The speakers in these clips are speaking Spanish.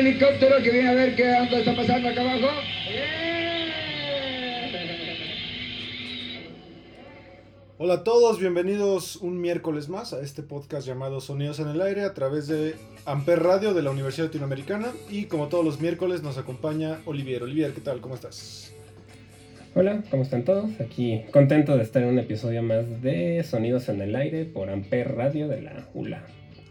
Helicóptero que viene a ver qué onda está pasando acá abajo. Hola a todos, bienvenidos un miércoles más a este podcast llamado Sonidos en el Aire a través de Amper Radio de la Universidad Latinoamericana y como todos los miércoles nos acompaña Olivier. Olivier, ¿qué tal? ¿Cómo estás? Hola, ¿cómo están todos? Aquí contento de estar en un episodio más de Sonidos en el Aire por Amper Radio de la ULA.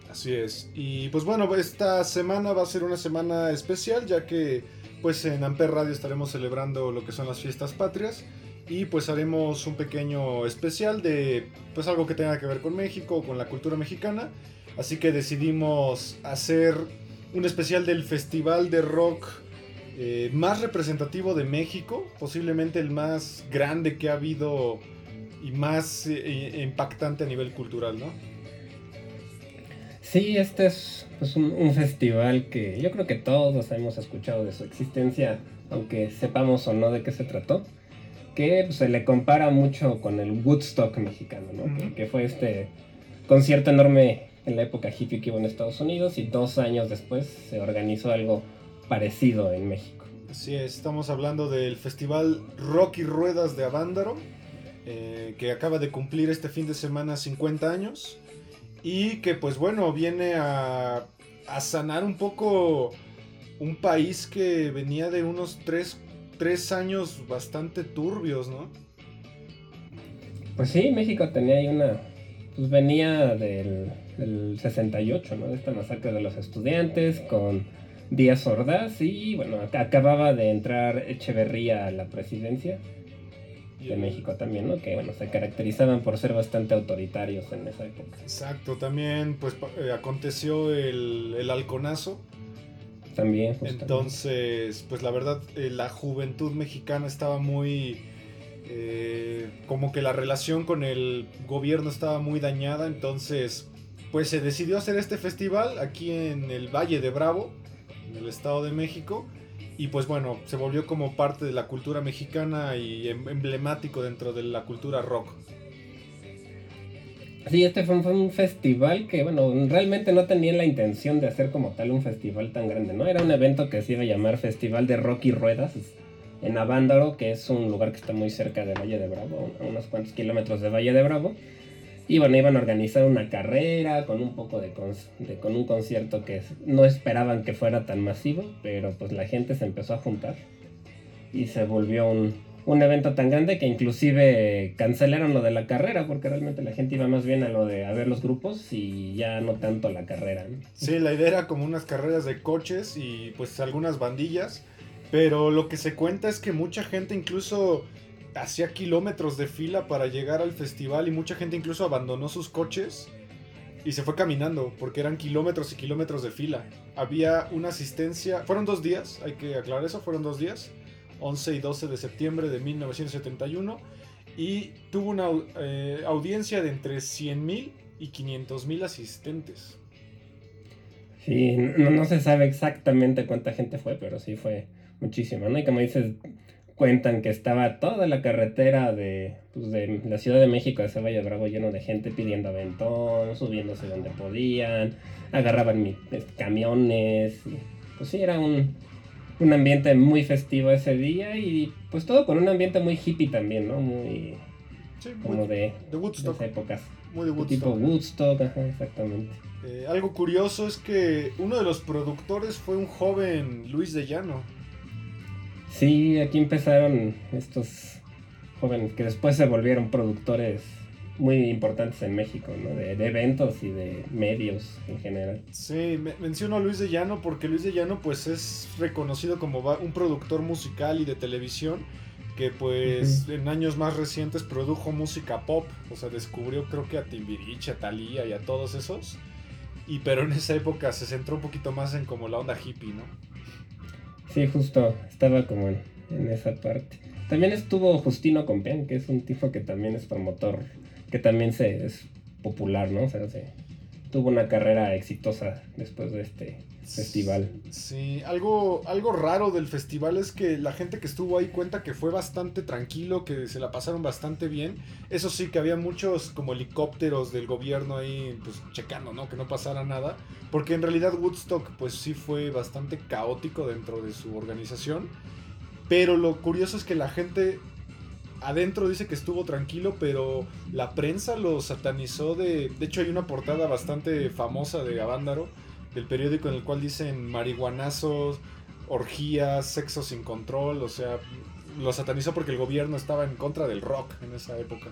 Así es. Y pues bueno, esta semana va a ser una semana especial ya que pues en Amper Radio estaremos celebrando lo que son las fiestas patrias y pues haremos un pequeño especial de pues algo que tenga que ver con México, con la cultura mexicana. Así que decidimos hacer un especial del festival de rock eh, más representativo de México, posiblemente el más grande que ha habido y más eh, impactante a nivel cultural, ¿no? Sí, este es pues, un, un, festival que yo creo que todos hemos escuchado de su existencia, aunque sepamos o no de qué se trató, que pues, se le compara mucho con el Woodstock mexicano, ¿no? Que, que, fue este concierto enorme en la época hippie que hubo en Estados Unidos y dos años después se organizó algo parecido en México. Es, estamos hablando del festival Rock y Ruedas de Avándaro, eh, que acaba de cumplir este fin de semana 50 años y que pues bueno, viene a, a sanar un poco un país que venía de unos tres, tres, años bastante turbios, ¿no? Pues sí, México tenía ahí una... Pues venía del, del 68, ¿no? De esta masacre de los estudiantes con Díaz Ordaz y bueno, acababa de entrar Echeverría a la presidencia de México también, ¿no? Que bueno, se caracterizaban por ser bastante autoritarios en esa época. Exacto, también pues eh, aconteció el, el halconazo. También. Justamente. Entonces, pues la verdad, eh, la juventud mexicana estaba muy... Eh, como que la relación con el gobierno estaba muy dañada, entonces pues se decidió hacer este festival aquí en el Valle de Bravo, en el Estado de México. Y pues bueno, se volvió como parte de la cultura mexicana y em, emblemático dentro de la cultura rock. Sí, este fue un, festival que, bueno, realmente no tenía la intención de hacer como tal un festival tan grande, ¿no? Era un evento que se iba a llamar Festival de Rock y Ruedas en Avándaro, que es un lugar que está muy cerca de Valle de Bravo, a unos cuantos kilómetros de Valle de Bravo. Y bueno, iban a organizar una carrera con un poco de, de, con un concierto que no esperaban que fuera tan masivo, pero pues la gente se empezó a juntar y se volvió un, un evento tan grande que inclusive cancelaron lo de la carrera porque realmente la gente iba más bien a lo de ver los grupos y ya no tanto la carrera. Sí, la idea era como unas carreras de coches y pues algunas bandillas, pero lo que se cuenta es que mucha gente incluso hacía kilómetros de fila para llegar al festival y mucha gente incluso abandonó sus coches y se fue caminando porque eran kilómetros y kilómetros de fila. Había una asistencia, fueron dos días, hay que aclarar eso, fueron dos días, 11 y 12 de septiembre de 1971 y tuvo una eh, audiencia de entre 100 mil y 500 mil asistentes. Sí, no, no se sabe exactamente cuánta gente fue, pero sí fue muchísima, ¿no? Y como dices, cuentan que estaba toda la carretera de, pues de la Ciudad de México de Valle Bravo lleno de gente pidiendo aventón, subiéndose donde podían, agarraban mi, camiones, pues sí, era un, un, ambiente muy festivo ese día y pues todo con un ambiente muy hippie también, ¿no? Muy... Sí, como muy, de, de Woodstock. De épocas. Muy de Woodstock. Tipo Woodstock, ajá, exactamente. Eh, algo curioso es que uno de los productores fue un joven Luis de Llano. Sí, aquí empezaron estos jóvenes que después se volvieron productores muy importantes en México, ¿no? De, de eventos y de medios en general. Sí, me, menciono a Luis de Llano porque Luis de Llano pues es reconocido como un productor musical y de televisión que pues uh -huh. en años más recientes produjo música pop, o sea, descubrió creo que a Timbiriche, a Thalía y a todos esos. Y pero en esa época se centró un poquito más en como la onda hippie, ¿no? Sí, justo, estaba como en, esa parte. También estuvo Justino Compián, que es un tipo que también es promotor, que también se, es popular, ¿no? O sea, se, tuvo una carrera exitosa después de este festival. Sí, algo, algo raro del festival es que la gente que estuvo ahí cuenta que fue bastante tranquilo, que se la pasaron bastante bien. Eso sí, que había muchos como helicópteros del gobierno ahí, pues checando, ¿no? Que no pasara nada. Porque en realidad Woodstock, pues sí fue bastante caótico dentro de su organización. Pero lo curioso es que la gente adentro dice que estuvo tranquilo, pero la prensa lo satanizó de... De hecho hay una portada bastante famosa de Avándaro, del periódico en el cual dicen marihuanazos, orgías, sexo sin control, o sea, lo satanizó porque el gobierno estaba en contra del rock en esa época.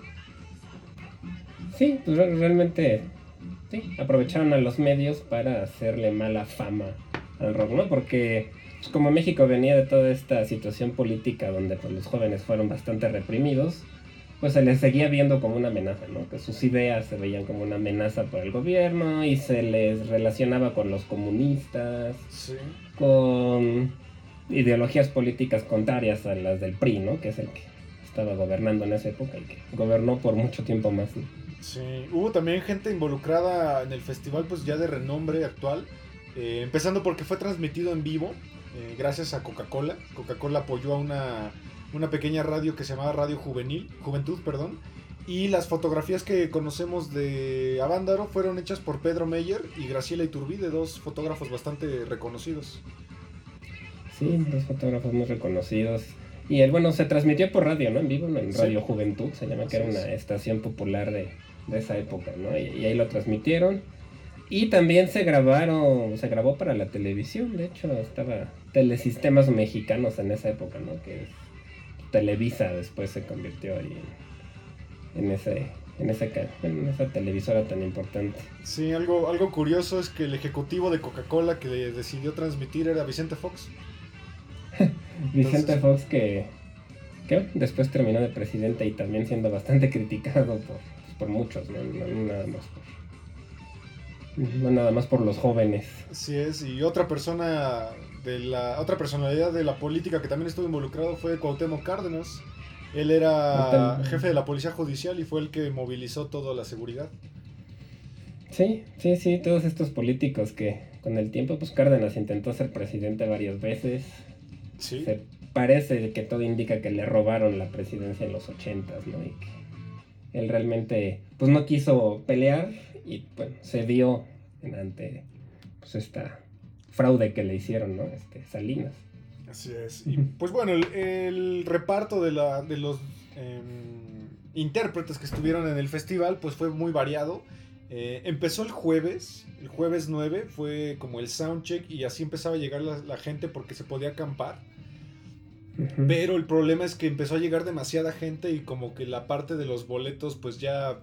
Sí, pues realmente sí, aprovecharon a los medios para hacerle mala fama al rock, ¿no? Porque pues, como México venía de toda esta situación política donde pues, los jóvenes fueron bastante reprimidos, pues se les seguía viendo como una amenaza, ¿no? Que sus ideas se veían como una amenaza por el gobierno y se les relacionaba con los comunistas, Sí. con ideologías políticas contrarias a las del PRI, ¿no? Que es el que estaba gobernando en esa época y que gobernó por mucho tiempo más. ¿no? Sí, hubo también gente involucrada en el festival, pues ya de renombre actual. eh, empezando porque fue transmitido en vivo, eh, gracias a Coca-Cola. Coca-Cola apoyó a una, una pequeña radio que se llamaba Radio Juvenil, Juventud, perdón. Y las fotografías que conocemos de Avándaro fueron hechas por Pedro Meyer y Graciela Iturbide, dos fotógrafos bastante reconocidos. Sí, dos fotógrafos muy reconocidos. Y el, bueno, se transmitió por radio, ¿no? En vivo, en Sí. Radio Juventud, se llama, que era una es. estación popular de, de esa época, ¿no? Y, y ahí lo transmitieron. Y también se grabaron, se grabó para la televisión, de hecho, estaba Telesistemas Mexicanos en esa época, ¿no? Que Televisa después se convirtió ahí en, en ese, en, ese, ca- en esa televisora tan importante. Sí, algo, algo curioso es que el ejecutivo de Coca-Cola que decidió transmitir era Vicente Fox. Vicente Entonces- Fox que, que después terminó de presidente y también siendo bastante criticado por, pues, por muchos, ¿no? No- no nada más por, no nada más por los jóvenes. Así es, y otra persona de la otra personalidad de la política que también estuvo involucrado fue Cuauhtémoc Cárdenas. Él era jefe de la policía judicial y fue el que movilizó toda la seguridad. Sí, sí, sí, todos estos políticos que con el tiempo, pues Cárdenas intentó ser presidente varias veces. Sí. Se parece que todo indica que le robaron la presidencia en los ochentas, ¿no? Y que él realmente, pues no quiso pelear y, bueno, se dio ante, pues esta fraude que le hicieron, ¿no? Este, Salinas. Así es. Y pues bueno, el, el reparto de, la, de los em, intérpretes que estuvieron en el festival pues fue muy variado. Eh, empezó el jueves, el jueves 9 fue como el soundcheck y así empezaba a llegar la, la gente porque se podía acampar. Pero el problema es que empezó a llegar demasiada gente y como que la parte de los boletos pues ya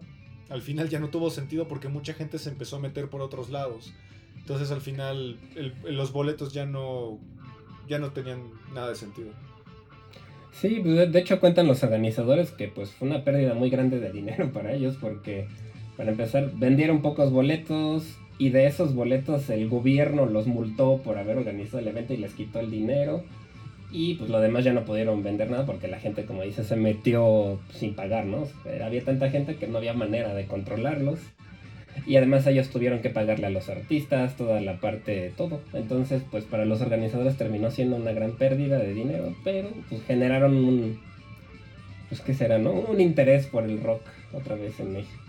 al final ya no tuvo sentido porque mucha gente se empezó a meter por otros lados. Entonces al final el- los boletos ya no ya no tenían nada de sentido. Sí, pues, de, hecho cuentan los organizadores que pues fue una pérdida muy grande de dinero para ellos porque para empezar vendieron pocos boletos y de esos boletos el gobierno los multó por haber organizado el evento y les quitó el dinero y pues lo demás ya no pudieron vender nada porque la gente como dice se metió sin pagar, ¿no? Había tanta gente que no había manera de controlarlos y además ellos tuvieron que pagarle a los artistas toda la parte, todo. Entonces, pues para los organizadores terminó siendo una gran pérdida de dinero, pero pues generaron un, pues qué será, ¿no? Un interés por el rock otra vez en México.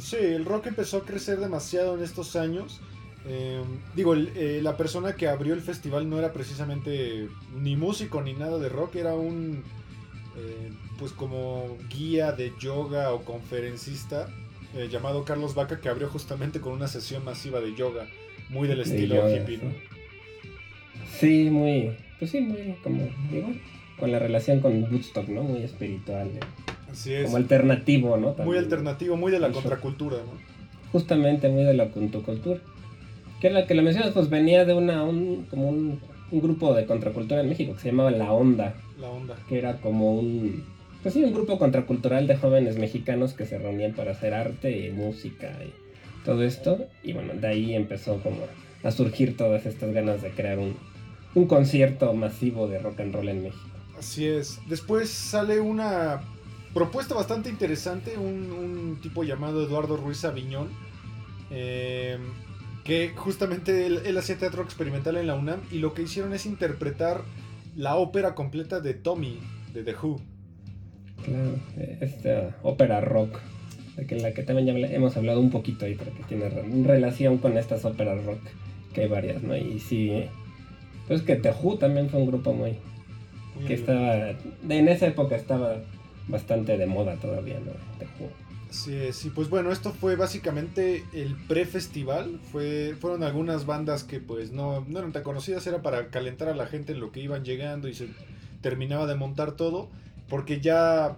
Sí, el rock empezó a crecer demasiado en estos años. Eh, digo, eh, la persona que abrió el festival no era precisamente ni músico ni nada de rock, era un eh, pues como guía de yoga o conferencista eh, llamado Carlos Vaca que abrió justamente con una sesión masiva de yoga, muy del De estilo yoga, hippie, ¿no? Sí, muy, pues sí, muy como, digo, con la relación con Woodstock, ¿no? Muy espiritual, eh, Así es. como alternativo, ¿no? Muy alternativo, muy de la contracultura, ¿no? justamente muy de la contracultura. Que la que la mencionas, pues venía de una, un, como un, un grupo de contracultura en México que se llamaba La Onda, La onda. que era como un, pues sí, un grupo contracultural de jóvenes mexicanos que se reunían para hacer arte y música y todo esto. Y bueno, de ahí empezó como a surgir todas estas ganas de crear un, concierto masivo de rock and roll en México. Así es. Después sale una propuesta bastante interesante, un, tipo llamado Eduardo Ruiz Aviñón, eh, que justamente él, hacía teatro experimental en la UNAM y lo que hicieron es interpretar la ópera completa de Tommy, de The Who. Claro, esta ópera rock, de que la que también ya hemos hablado un poquito ahí, porque tiene relación con estas óperas rock, que hay varias, ¿no? Y sí, pues que The Who también fue un grupo muy... que estaba... En esa época estaba bastante de moda todavía, ¿no? The Who. Sí, sí, pues bueno, esto fue básicamente el pre-festival. Fue, fueron algunas bandas que pues no, no eran tan conocidas, era para calentar a la gente en lo que iban llegando y se terminaba de montar todo. Porque ya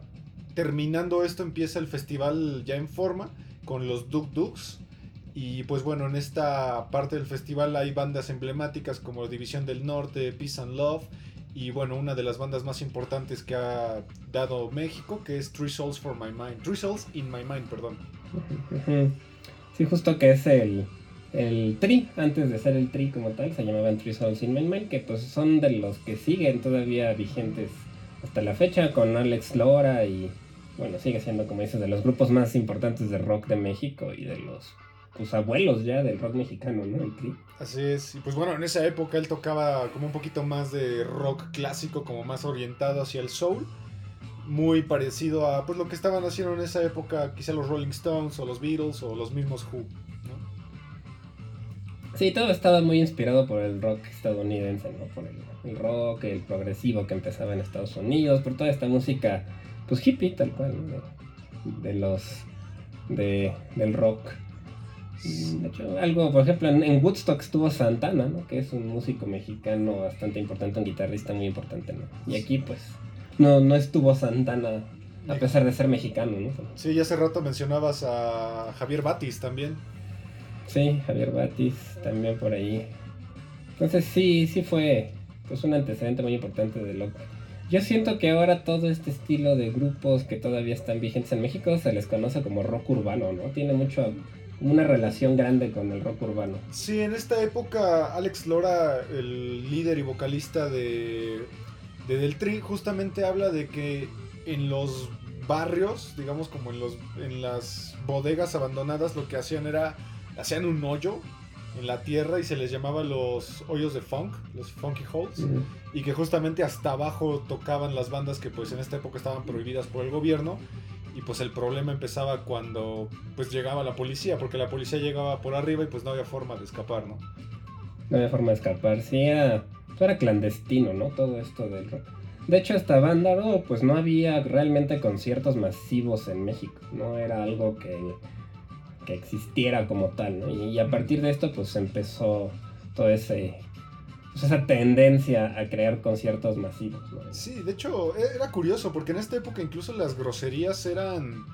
terminando esto empieza el festival ya en forma con los Duk Duks. Y pues bueno, en esta parte del festival hay bandas emblemáticas como División del Norte, Peace and Love. Y bueno, una de las bandas más importantes que ha dado México, que es Three Souls for My Mind. Three Souls in My Mind, perdón. Sí, justo que es el, el Tri, antes de ser el Tri como tal, se llamaban Three Souls in My Mind, que pues son de los que siguen todavía vigentes hasta la fecha con Alex Lora y bueno, sigue siendo como dices de los grupos más importantes de rock de México y de los pues abuelos ya del rock mexicano, ¿no? El. Así es, y pues bueno, en esa época él tocaba como un poquito más de rock clásico, como más orientado hacia el soul, muy parecido a pues lo que estaban haciendo en esa época, quizá los Rolling Stones o los Beatles o los mismos Who. Sí, todo estaba muy inspirado por el rock estadounidense, ¿no? Por el, rock, el progresivo que empezaba en Estados Unidos, por toda esta música, pues hippie tal cual, ¿no? de, los de, del rock de hecho, algo, por ejemplo, en, Woodstock estuvo Santana, ¿no? Que es un músico mexicano bastante importante, un guitarrista muy importante, ¿no? Y aquí, pues, no, no estuvo Santana, a pesar de ser mexicano, ¿no? Sí, y hace rato mencionabas a Javier Batis también. Sí, Javier Batis también por ahí. Entonces sí, sí fue pues un antecedente muy importante de lo yo siento que ahora todo este estilo de grupos que todavía están vigentes en México se les conoce como rock urbano, ¿no? Tiene mucho una relación grande con el rock urbano. Sí, en esta época Alex Lora, el líder y vocalista de, de Del Tri, justamente habla de que en los barrios, digamos como en, los, en las bodegas abandonadas, lo que hacían era, hacían un hoyo en la tierra y se les llamaba los hoyos de funk, los funky holes, y que justamente hasta abajo tocaban las bandas que pues en esta época estaban prohibidas por el gobierno y pues el problema empezaba cuando pues llegaba la policía, porque la policía llegaba por arriba y pues no había forma de escapar, ¿no? No había forma de escapar, sí, era, era clandestino, ¿no? Todo esto del rock. De hecho, hasta Vándaro, pues no había realmente conciertos masivos en México, no era algo que, que existiera como tal, ¿no? Y, y a partir de esto, pues empezó todo ese pues, esa tendencia a crear conciertos masivos. Sí, de hecho e-, era curioso porque en esta época incluso las groserías eran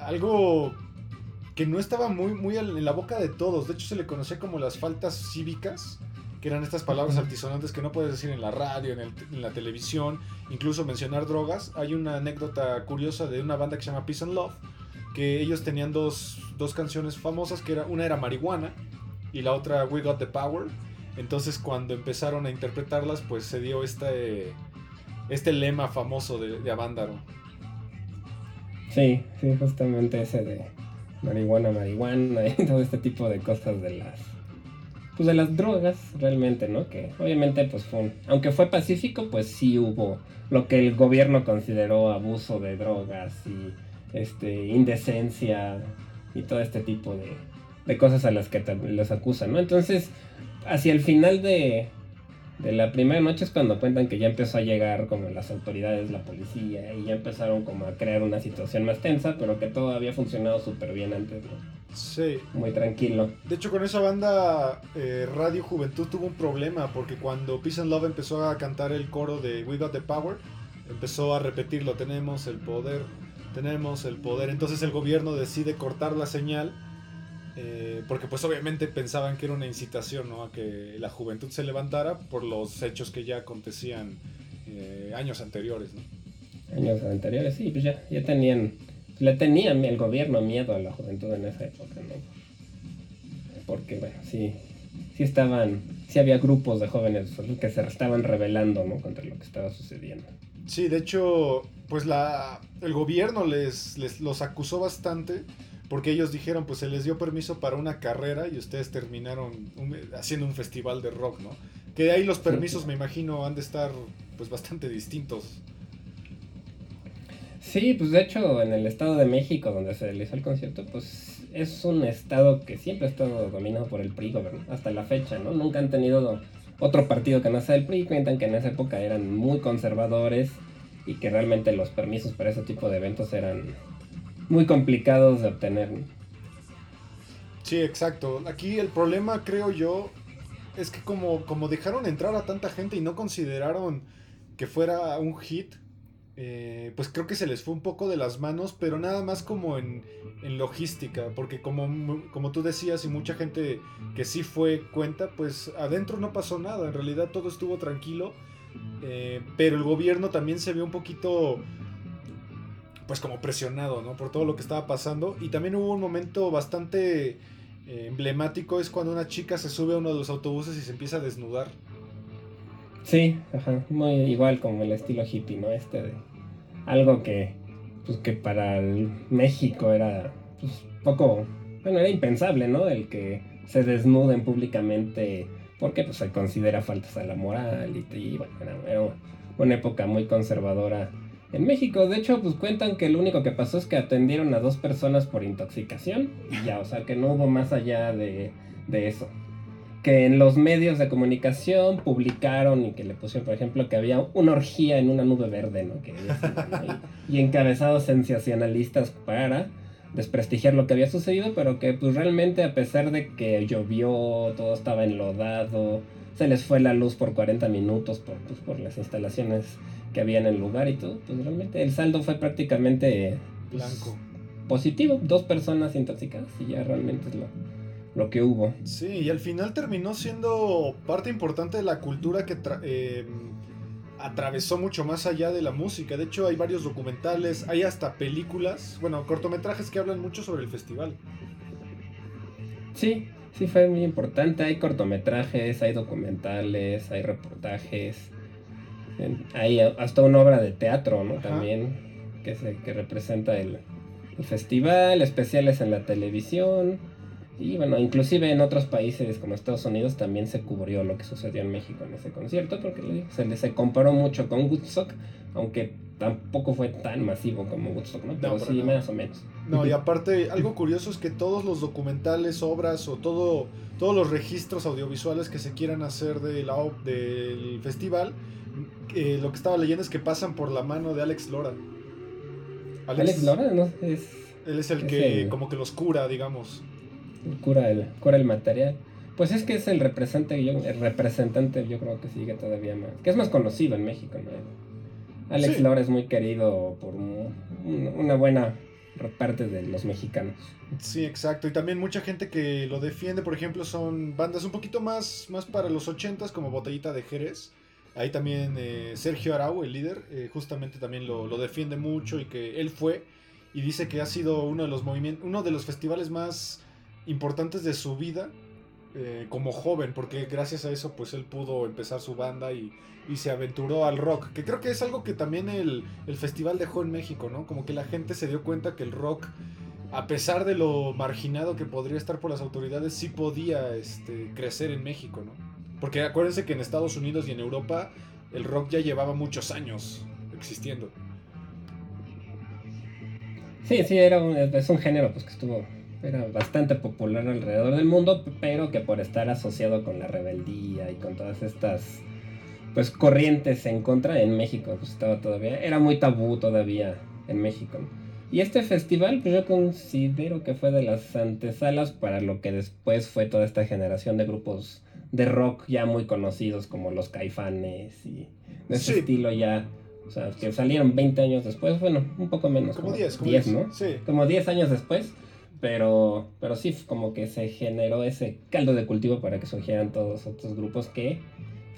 algo que no estaba muy, muy en la boca de todos. De hecho se le conocía como las faltas cívicas, que eran estas palabras altisonantes que no puedes decir en la radio, en, la televisión, incluso mencionar drogas. Hay una anécdota curiosa de una banda que se llama Peace and Love, ellos tenían dos, dos canciones famosas, que era, una era Marihuana y la otra We Got the Power entonces cuando empezaron a interpretarlas, pues se dio este, este lema famoso de, de Avándaro. Sí, sí, justamente ese de marihuana, marihuana y todo este tipo de cosas de las pues de las drogas realmente, ¿no? Que obviamente pues fue aunque fue pacífico, pues sí hubo lo que el gobierno consideró abuso de drogas y este indecencia y todo este tipo de, de cosas a las que los acusan, ¿no? Entonces, hacia el final de, de la primera noche es cuando cuentan que ya empezó a llegar como las autoridades, la policía, y ya empezaron como a crear una situación más tensa, pero que todo había funcionado súper bien antes, ¿no? Sí. Muy tranquilo. De hecho, con esa banda, eh, Radio Juventud tuvo un problema, porque cuando Peace and Love empezó a cantar el coro de We Got the Power, empezó a repetirlo, tenemos el poder, tenemos el poder. Entonces el gobierno decide cortar la señal eh, porque pues obviamente pensaban que era una incitación ¿no? a que la juventud se levantara por los hechos que ya acontecían eh, años anteriores. ¿no? Años anteriores, sí, pues ya, ya tenían, le tenían el gobierno miedo a la juventud en esa época, ¿no? Porque bueno, sí, sí estaban, sí había grupos de jóvenes que se estaban rebelando, ¿no? Contra lo que estaba sucediendo. Sí, de hecho, pues la, el gobierno les, les los acusó bastante porque ellos dijeron, pues se les dio permiso para una carrera y ustedes terminaron haciendo un festival de rock, ¿no? Que ahí los permisos, me imagino, han de estar pues bastante distintos. Sí, pues de hecho en el Estado de México, donde se realizó el concierto, pues es un estado que siempre ha estado dominado por el PRI, hasta la fecha, ¿no? Nunca han tenido otro partido que no sea el PRI, cuentan que en esa época eran muy conservadores y que realmente los permisos para ese tipo de eventos eran muy complicados de obtener. Sí, exacto. Aquí el problema, creo yo, es que como, como dejaron entrar a tanta gente y no consideraron que fuera un hit, eh, pues creo que se les fue un poco de las manos, pero nada más como en, logística, porque como, como tú decías y mucha gente que sí fue cuenta, pues adentro no pasó nada, en realidad todo estuvo tranquilo, eh, pero el gobierno también se vio un poquito, pues como presionado, ¿no? Por todo lo que estaba pasando, y también hubo un momento bastante eh, emblemático, es cuando una chica se sube a uno de los autobuses y se empieza a desnudar. Sí, ajá, muy igual como el estilo hippie, ¿no? Este de algo que, pues, que para México era pues, poco, bueno, era impensable, ¿no? El que se desnuden públicamente porque pues, se considera faltas a la moral y, bueno, era, una época muy conservadora en México. De hecho, pues cuentan que lo único que pasó es que atendieron a dos personas por intoxicación y ya, o sea, que no hubo más allá de, de eso que en los medios de comunicación publicaron y que le pusieron, por ejemplo, que había una orgía en una nube verde, ¿no? Que y, encabezados sensacionalistas para desprestigiar lo que había sucedido, pero que pues realmente a pesar de que llovió, todo estaba enlodado, se les fue la luz por 40 minutos por, pues, por las instalaciones que había en el lugar y todo, pues realmente el saldo fue prácticamente pues, blanco. Positivo, dos personas intoxicadas y ya realmente es lo, lo que hubo. Sí, y al final terminó siendo parte importante de la cultura que eh, atravesó mucho más allá de la música. De hecho, hay varios documentales, hay hasta películas, bueno, cortometrajes que hablan mucho sobre el festival. Sí, sí fue muy importante. Hay cortometrajes, hay documentales, hay reportajes. Hay hasta una obra de teatro, ¿no? También que, se, que representa el, el festival, especiales en la televisión. Y bueno, inclusive en otros países como Estados Unidos también se cubrió lo que sucedió en México en ese concierto, porque se, le, se comparó mucho con Woodstock, aunque tampoco fue tan masivo como Woodstock, ¿no? Pero sí, más o menos. No, y aparte, algo curioso es que todos los documentales, obras o todo, todos los registros audiovisuales que se quieran hacer de la, del festival, eh, lo que estaba leyendo es que pasan por la mano de Alex Lora. Alex, Lora, ¿no? Es, él es el que como que los cura, digamos cura el, cura el material. Pues es que es el representante, yo, el representante, yo creo que sigue todavía más, que es más conocido en México, Alex sí. es muy querido por una buena parte de los mexicanos. Sí, exacto. Y también mucha gente que lo defiende, por ejemplo, son bandas un poquito más, más para los ochentas, como Botellita de Jerez. Ahí también eh, Sergio Arau, el líder, eh, justamente también lo, lo, defiende mucho y que él fue y dice que ha sido uno de los movimientos, uno de los festivales más importantes de su vida eh, como joven, porque gracias a eso pues él pudo empezar su banda y, se aventuró al rock, que creo que es algo que también el, festival dejó en México, ¿no? Como que la gente se dio cuenta que el rock, a pesar de lo marginado que podría estar por las autoridades, sí podía este, crecer en México, ¿no? Porque acuérdense que en Estados Unidos y en Europa el rock ya llevaba muchos años existiendo. Sí, sí, era es un género pues que estuvo era bastante popular alrededor del mundo, pero que por estar asociado con la rebeldía y con todas estas pues corrientes en contra en México, pues estaba todavía, era muy tabú todavía en México. Y este festival, pues yo considero que fue de las antesalas para lo que después fue toda esta generación de grupos de rock ya muy conocidos como los Caifanes y de ese estilo ya o sea, que salieron 20 años después, bueno, un poco menos. Como 10, como 10, ¿no? Sí. Como 10 años después. Pero, pero sí, como que se generó ese caldo de cultivo para que surgieran todos otros grupos que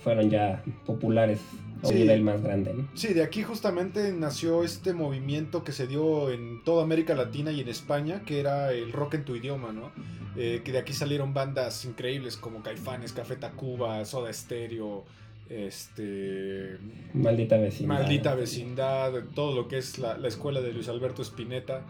fueron ya populares a un nivel más grande. Sí, de aquí justamente nació este movimiento que se dio en toda América Latina y en España, que era el rock en tu idioma, ¿no? eh, que de aquí salieron bandas increíbles como Caifanes, Café Tacuba, Soda Stereo, este... Maldita vecindad. Maldita vecindad, todo lo que es la, la escuela de Luis Alberto Spinetta.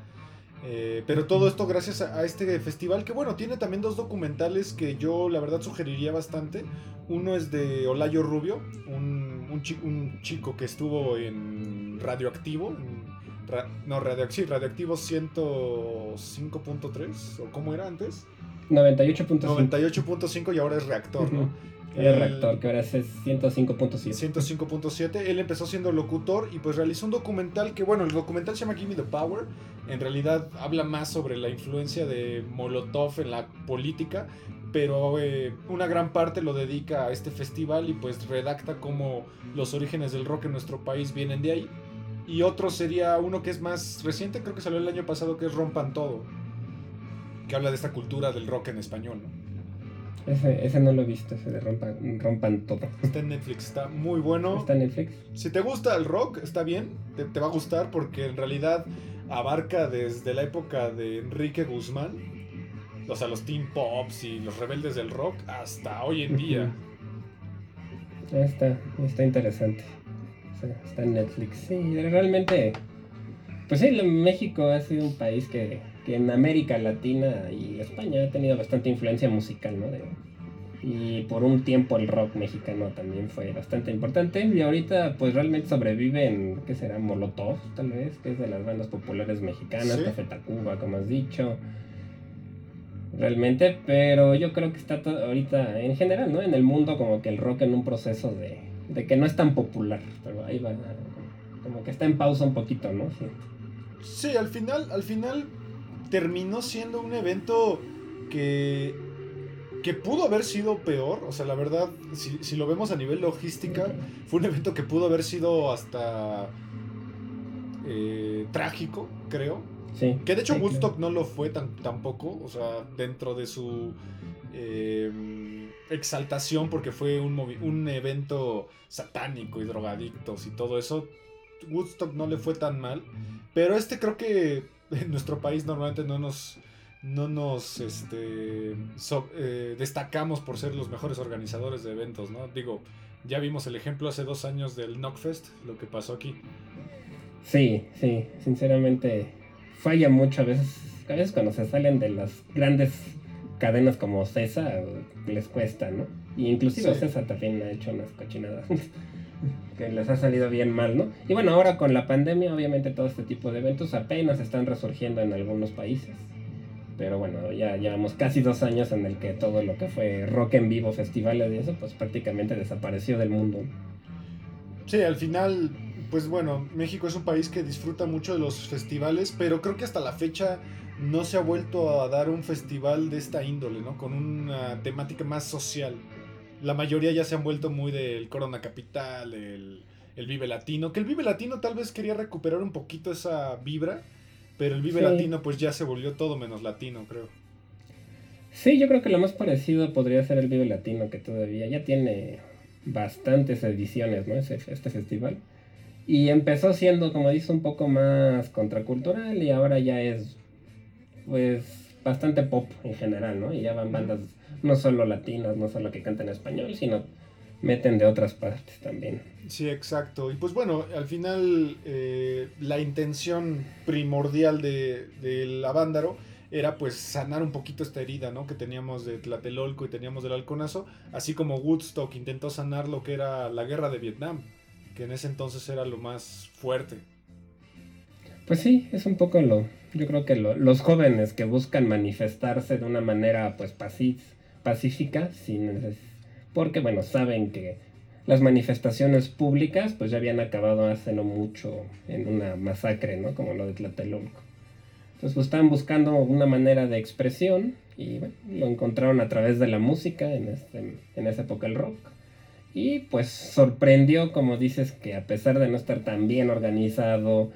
Eh, pero todo esto gracias a, a, este festival que bueno, tiene también dos documentales que yo la verdad sugeriría bastante. Uno es de Olayo Rubio, un, un, chi, un chico que estuvo en Radioactivo, en ra, no, radio, sí, Radioactivo 105.3, o cómo era antes. 98.5. 98.5 y ahora es reactor, uh -huh. ¿no? El reactor, que ahora es 105.7. 105.7. Él empezó siendo locutor y pues realizó un documental que, bueno, el documental se llama Give Me the Power. En realidad habla más sobre la influencia de Molotov en la política, pero eh, una gran parte lo dedica a este festival y pues redacta cómo los orígenes del rock en nuestro país vienen de ahí. Y otro sería uno que es más reciente, creo que salió el año pasado, que es Rompan Todo, que habla de esta cultura del rock en español. Ese, ese, no lo he visto, ese de rompan, rompan todo. Está en Netflix, está muy bueno. ¿Está en Netflix? Si te gusta el rock, está bien, te, te, va a gustar porque en realidad abarca desde la época de Enrique Guzmán, o sea, los teen pops y los rebeldes del rock, hasta hoy en día. Está, está interesante. Está en Netflix. Sí, realmente, pues sí, México ha sido un país que que en América Latina y España ha tenido bastante influencia musical, ¿no? De, y por un tiempo el rock mexicano también fue bastante importante y ahorita pues realmente sobrevive en, ¿qué será? Molotov tal vez, que es de las bandas populares mexicanas, ¿Sí? Café Tacuba, como has dicho. Realmente, pero yo creo que está ahorita en general, ¿no? En el mundo como que el rock en un proceso de, de que no es tan popular, pero ahí va, como que está en pausa un poquito, ¿no? Sí, sí al final, al final terminó siendo un evento que, que pudo haber sido peor. O sea, la verdad, si, si, lo vemos a nivel logística, fue un evento que pudo haber sido hasta eh, trágico, creo. Sí, que de hecho sí, Woodstock claro. no lo fue tan, tampoco. O sea, dentro de su eh, exaltación, porque fue un, un evento satánico y drogadictos y todo eso. Woodstock no le fue tan mal. Pero este creo que en nuestro país normalmente no nos no nos este, so, eh, destacamos por ser los mejores organizadores de eventos, ¿no? Digo, ya vimos el ejemplo hace dos años del Knockfest, lo que pasó aquí. Sí, sí, sinceramente falla mucho a veces, a veces cuando se salen de las grandes cadenas como CESA les cuesta, ¿no? Y inclusive sí. CESA también ha hecho unas cochinadas que les ha salido bien mal, ¿no? Y bueno, ahora con la pandemia, obviamente todo este tipo de eventos apenas están resurgiendo en algunos países. Pero bueno, ya llevamos casi dos años en el que todo lo que fue rock en vivo, festivales y eso, pues prácticamente desapareció del mundo. Sí, al final, pues bueno, México es un país que disfruta mucho de los festivales, pero creo que hasta la fecha no se ha vuelto a dar un festival de esta índole, ¿no? Con una temática más social la mayoría ya se han vuelto muy del Corona Capital, el, el, Vive Latino, que el Vive Latino tal vez quería recuperar un poquito esa vibra, pero el Vive sí. Latino pues ya se volvió todo menos latino, creo. Sí, yo creo que lo más parecido podría ser el Vive Latino, que todavía ya tiene bastantes ediciones, ¿no? Este, este festival. Y empezó siendo, como dice, un poco más contracultural y ahora ya es, pues, bastante pop en general, ¿no? Y ya van bandas no solo latinas, no solo que cantan español, sino meten de otras partes también. Sí, exacto. Y pues bueno, al final eh, la intención primordial de, de la Vándaro era pues sanar un poquito esta herida, ¿no? Que teníamos de Tlatelolco y teníamos del Halconazo, así como Woodstock intentó sanar lo que era la guerra de Vietnam, que en ese entonces era lo más fuerte. Pues sí, es un poco lo, yo creo que lo, los jóvenes que buscan manifestarse de una manera pues pacífica, pacífica, sin porque bueno, saben que las manifestaciones públicas pues ya habían acabado hace no mucho en una masacre, ¿no? Como lo de Tlatelolco. Entonces pues estaban buscando una manera de expresión y bueno, lo encontraron a través de la música, en, este, en esa época el rock. Y pues sorprendió, como dices, que a pesar de no estar tan bien organizado,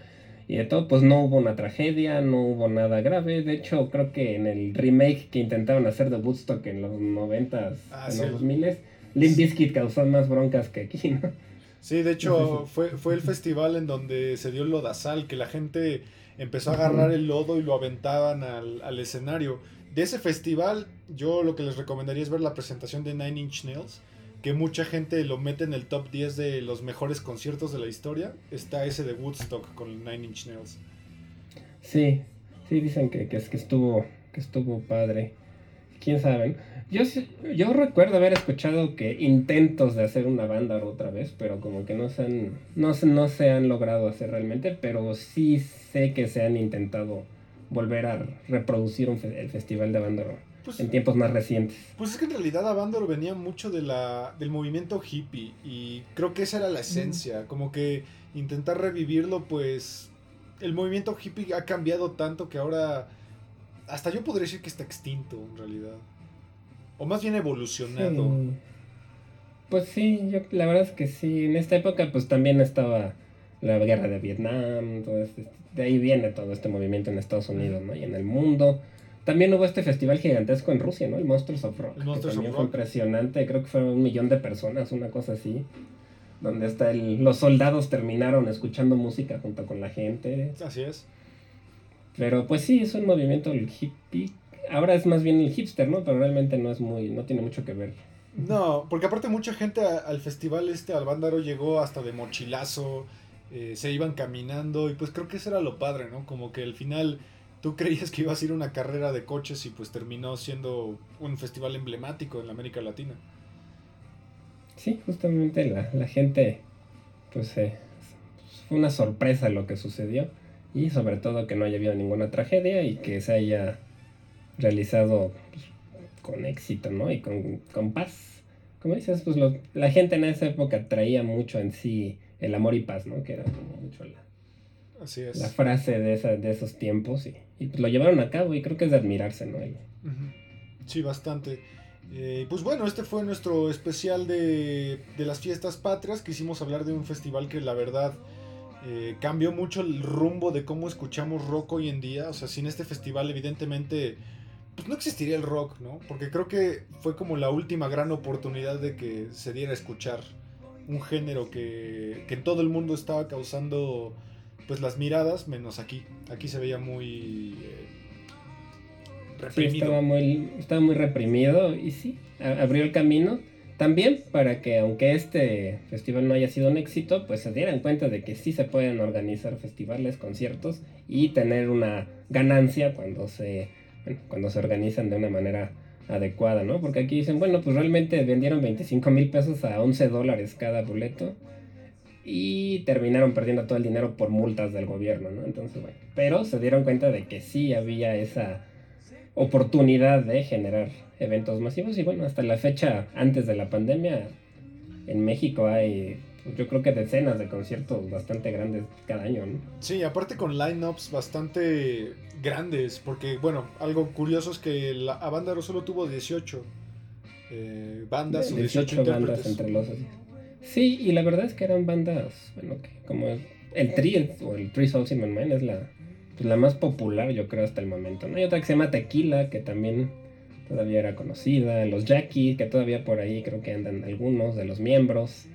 y de todo, pues no hubo una tragedia, no hubo nada grave. De hecho, creo que en el remake que intentaron hacer de Woodstock en los 90s, ah, en sí. los 2000 Limp Bizkit causó más broncas que aquí, ¿no? Sí, de hecho, fue, fue el festival en donde se dio el lodazal, que la gente empezó a agarrar el lodo y lo aventaban al, al escenario. de ese festival, yo lo que les recomendaría es ver la presentación de Nine Inch Nails, que mucha gente lo mete en el top 10 de los mejores conciertos de la historia. Está ese de Woodstock con Nine Inch Nails. Sí, sí, dicen que, que, estuvo, que estuvo padre. Quién sabe. Yo, yo recuerdo haber escuchado que intentos de hacer una banda otra vez, pero como que no se han, no, no se han logrado hacer realmente, pero sí sé que se han intentado volver a reproducir el festival de Avándaro pues, en tiempos más recientes. Pues es que en realidad Avándaro venía mucho de la, del movimiento hippie y creo que esa era la esencia, como que intentar revivirlo, pues el movimiento hippie ha cambiado tanto que ahora hasta yo podría decir que está extinto en realidad. O más bien evolucionado. Pues sí, yo, la verdad es que sí. En esta época pues también estaba la guerra de Vietnam, todo este, de ahí viene todo este movimiento en Estados Unidos, ¿no? Y en el mundo. También hubo este festival gigantesco en Rusia, ¿no? El Monsters of Rock. El que también fue impresionante, creo que fue un millón de personas, una cosa así. Donde hasta el, los soldados terminaron escuchando música junto con la gente. Así es. Pero pues sí, es un movimiento el hippie. Ahora es más bien el hipster, ¿no? Pero realmente no es muy, no tiene mucho que ver. No, porque aparte mucha gente al festival este, al Bándaro, llegó hasta de mochilazo, eh, se iban caminando y pues creo que eso era lo padre, ¿no? Como que al final tú creías que ibas a ir a una carrera de coches y pues terminó siendo un festival emblemático en la América Latina. Sí, justamente la, la gente, pues eh, fue una sorpresa lo que sucedió y sobre todo que no haya habido ninguna tragedia y que se haya realizado pues, con éxito, ¿no? Y con, con paz. Como dices, pues la gente en esa época traía mucho en sí el amor y paz, ¿no? Que era como mucho la, Así es. la frase de, esa, de esos tiempos y, y pues lo llevaron a cabo y creo que es de admirarse, ¿no? Sí, bastante. Eh, pues bueno, este fue nuestro especial de, de las fiestas patrias. Quisimos hablar de un festival que la verdad eh, cambió mucho el rumbo de cómo escuchamos rock hoy en día. O sea, sin este festival, evidentemente, pues no existiría el rock, ¿no? Porque creo que fue como la última gran oportunidad de que se diera a escuchar un género que, que en todo el mundo estaba causando pues las miradas, menos aquí. Aquí se veía muy eh, reprimido. estaba, muy, estaba muy reprimido y sí, abrió el camino también para que aunque este festival no haya sido un éxito, pues se dieran cuenta de que sí se pueden organizar festivales, conciertos y tener una ganancia cuando se, cuando se organizan de una manera adecuada, ¿no? Porque aquí dicen, bueno, pues realmente vendieron 25 mil pesos a 11 dólares cada boleto y terminaron perdiendo todo el dinero por multas del gobierno, ¿no? Entonces, bueno, pero se dieron cuenta de que sí había esa oportunidad de generar eventos masivos y bueno, hasta la fecha antes de la pandemia en México hay pues, yo creo que decenas de conciertos bastante grandes cada año, ¿no? Sí, aparte con lineups bastante grandes, porque bueno, algo curioso es que la Avándaro solo tuvo 18 eh, bandas 18, bandas entre los Sí, y la verdad es que eran bandas, bueno, que como el Tri o el Three Souls in My Mind es la, pues, la más popular yo creo hasta el momento, ¿no? Hay otra que se llama Tequila, que también todavía era conocida, los Jackie, que todavía por ahí creo que andan algunos de los miembros.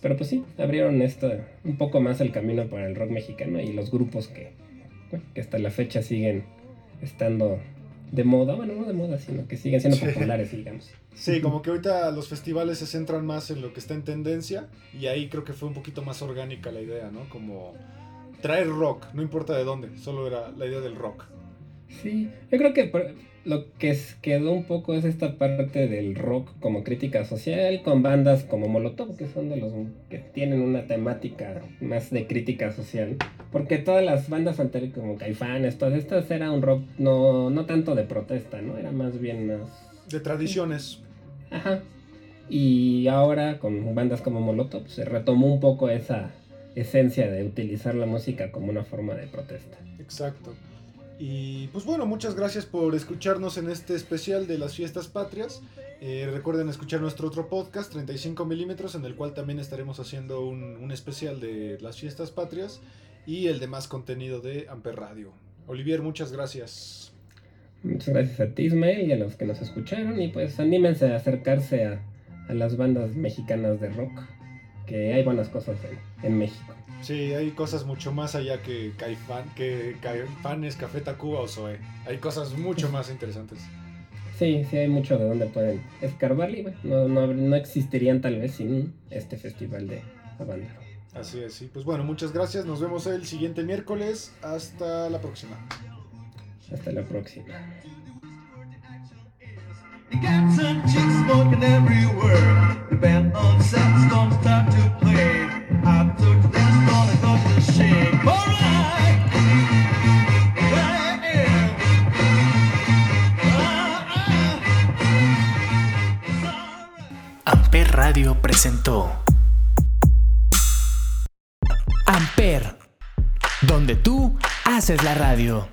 Pero pues sí, abrieron esto un poco más el camino para el rock mexicano y los grupos que hasta la fecha siguen estando de moda, bueno, no de moda, sino que siguen siendo populares, digamos. Sí, como que ahorita los festivales se centran más en lo que está en tendencia y ahí creo que fue un poquito más orgánica la idea, ¿no? Como traer rock, no importa de dónde, solo era la idea del rock. Sí, yo creo que lo que quedó un poco es esta parte del rock como crítica social con bandas como Molotov que son de los que tienen una temática más de crítica social porque todas las bandas anteriores como Caifanes todas estas era un rock no, no tanto de protesta no era más bien más de tradiciones. Ajá. Y ahora con bandas como Molotov se retomó un poco esa esencia de utilizar la música como una forma de protesta. Exacto y pues bueno, muchas gracias por escucharnos en este especial de las fiestas patrias. Eh, recuerden escuchar nuestro otro podcast, 35 milímetros, en el cual también estaremos haciendo un, especial de las fiestas patrias y el demás contenido de Amper Radio. Olivier, muchas gracias. Muchas gracias a ti, y a los que nos escucharon. Y pues anímense a acercarse a, a las bandas mexicanas de rock, que hay buenas cosas en México. Sí, hay cosas mucho más allá que Caifán, que Caifanes, Café Tacuba o Zoe. Hay cosas mucho más interesantes. Sí, sí hay mucho de donde pueden escarbar y bueno, no, no, existirían tal vez sin este festival de Avándaro. Así es, sí. Pues bueno, muchas gracias. Nos vemos el siguiente miércoles. Hasta la próxima. Hasta la próxima. Amper Radio presentó Amper, donde tú haces la radio.